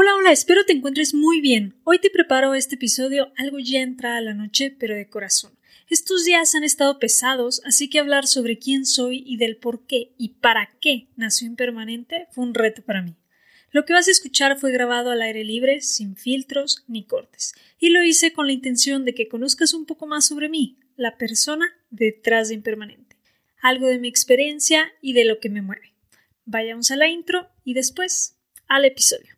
Hola, hola, espero te encuentres muy bien. Hoy te preparo este episodio algo ya entrada la noche, pero de corazón. Estos días han estado pesados, así que hablar sobre quién soy y del por qué y para qué nació Impermanente fue un reto para mí. Lo que vas a escuchar fue grabado al aire libre, sin filtros ni cortes, y lo hice con la intención de que conozcas un poco más sobre mí, la persona detrás de Impermanente, algo de mi experiencia y de lo que me mueve. Vayamos a la intro y después al episodio.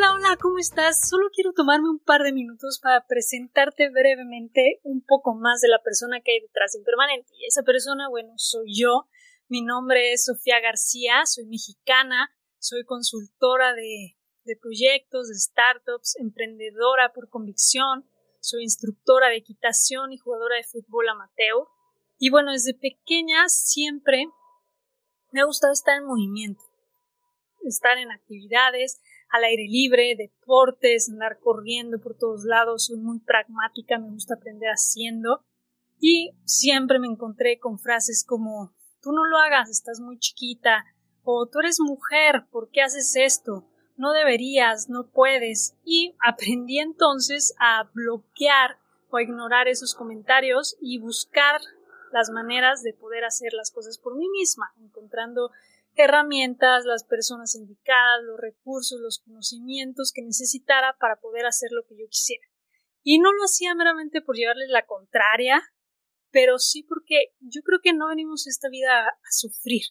Hola, hola, ¿cómo estás? Solo quiero tomarme un par de minutos para presentarte brevemente un poco más de la persona que hay detrás de Impermanente. Y esa persona, bueno, soy yo. Mi nombre es Sofía García, soy mexicana, soy consultora de, proyectos, de startups, emprendedora por convicción, soy instructora de equitación y jugadora de fútbol amateur. Y bueno, desde pequeña siempre me ha gustado estar en movimiento, estar en actividades, al aire libre, deportes, andar corriendo por todos lados, soy muy pragmática, me gusta aprender haciendo. Y siempre me encontré con frases como tú no lo hagas, estás muy chiquita o tú eres mujer, ¿por qué haces esto? No deberías, no puedes y aprendí entonces a bloquear o a ignorar esos comentarios y buscar las maneras de poder hacer las cosas por mí misma, encontrando herramientas, las personas indicadas, los recursos, los conocimientos que necesitara para poder hacer lo que yo quisiera. Y no lo hacía meramente por llevarles la contraria, pero sí porque yo creo que no venimos esta vida a, sufrir.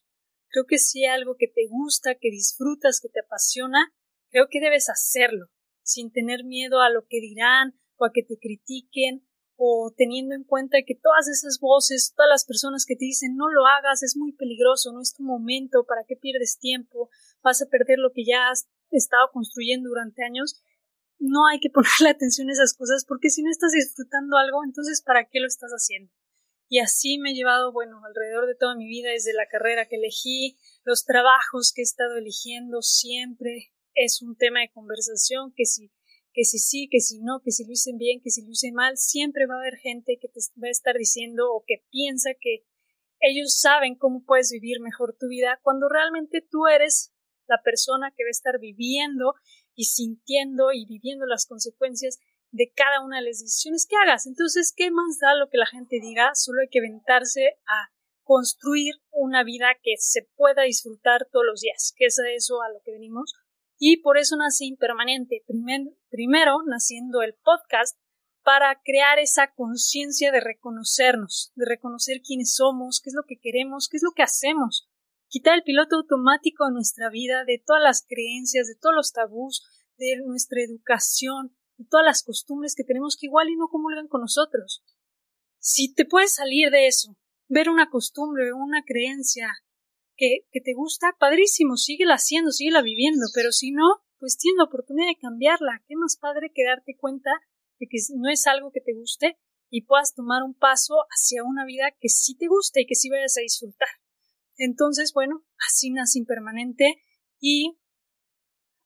Creo que si hay algo que te gusta, que disfrutas, que te apasiona, creo que debes hacerlo, sin tener miedo a lo que dirán o a que te critiquen o teniendo en cuenta que todas esas voces, todas las personas que te dicen no lo hagas, es muy peligroso, no es tu momento, ¿para qué pierdes tiempo? Vas a perder lo que ya has estado construyendo durante años. No hay que ponerle atención a esas cosas porque si no estás disfrutando algo, entonces ¿para qué lo estás haciendo? Y así me he llevado, bueno, alrededor de toda mi vida, desde la carrera que elegí, los trabajos que he estado eligiendo, siempre es un tema de conversación que si que si sí, que si no, que si lo hice bien, que si lo hice mal, siempre va a haber gente que te va a estar diciendo o que piensa que ellos saben cómo puedes vivir mejor tu vida cuando realmente tú eres la persona que va a estar viviendo y sintiendo y viviendo las consecuencias de cada una de las decisiones que hagas. Entonces, ¿qué más da lo que la gente diga? Solo hay que aventarse a construir una vida que se pueda disfrutar todos los días, que es a eso a lo que venimos y por eso nací impermanente. primero, naciendo el podcast para crear esa conciencia de reconocernos, de reconocer quiénes somos, qué es lo que queremos, qué es lo que hacemos. Quitar el piloto automático de nuestra vida, de todas las creencias, de todos los tabús, de nuestra educación, de todas las costumbres que tenemos que igual y no comulgan con nosotros. Si te puedes salir de eso, ver una costumbre, una creencia, que, te gusta, padrísimo, síguela haciendo, síguela viviendo, pero si no, pues tienes la oportunidad de cambiarla. Qué más padre que darte cuenta de que no es algo que te guste y puedas tomar un paso hacia una vida que sí te guste y que sí vayas a disfrutar. Entonces, bueno, así nace impermanente y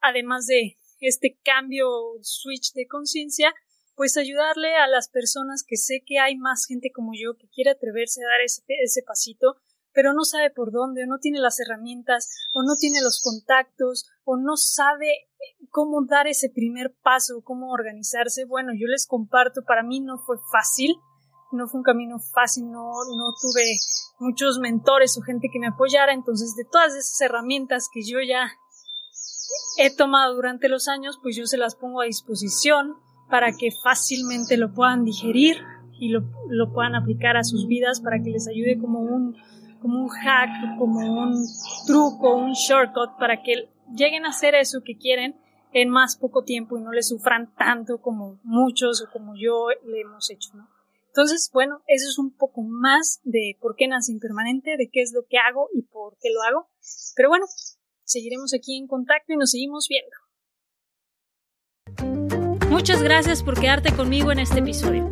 además de este cambio switch de conciencia, pues ayudarle a las personas que sé que hay más gente como yo que quiere atreverse a dar ese, ese pasito pero no sabe por dónde, o no tiene las herramientas, o no tiene los contactos, o no sabe cómo dar ese primer paso, cómo organizarse. Bueno, yo les comparto, para mí no fue fácil, no fue un camino fácil, no, no tuve muchos mentores o gente que me apoyara, entonces de todas esas herramientas que yo ya he tomado durante los años, pues yo se las pongo a disposición para que fácilmente lo puedan digerir y lo, lo puedan aplicar a sus vidas para que les ayude como un como un hack, como un truco, un shortcut para que lleguen a hacer eso que quieren en más poco tiempo y no le sufran tanto como muchos o como yo le hemos hecho, ¿no? Entonces, bueno, eso es un poco más de por qué nace impermanente, de qué es lo que hago y por qué lo hago. Pero bueno, seguiremos aquí en contacto y nos seguimos viendo. Muchas gracias por quedarte conmigo en este episodio.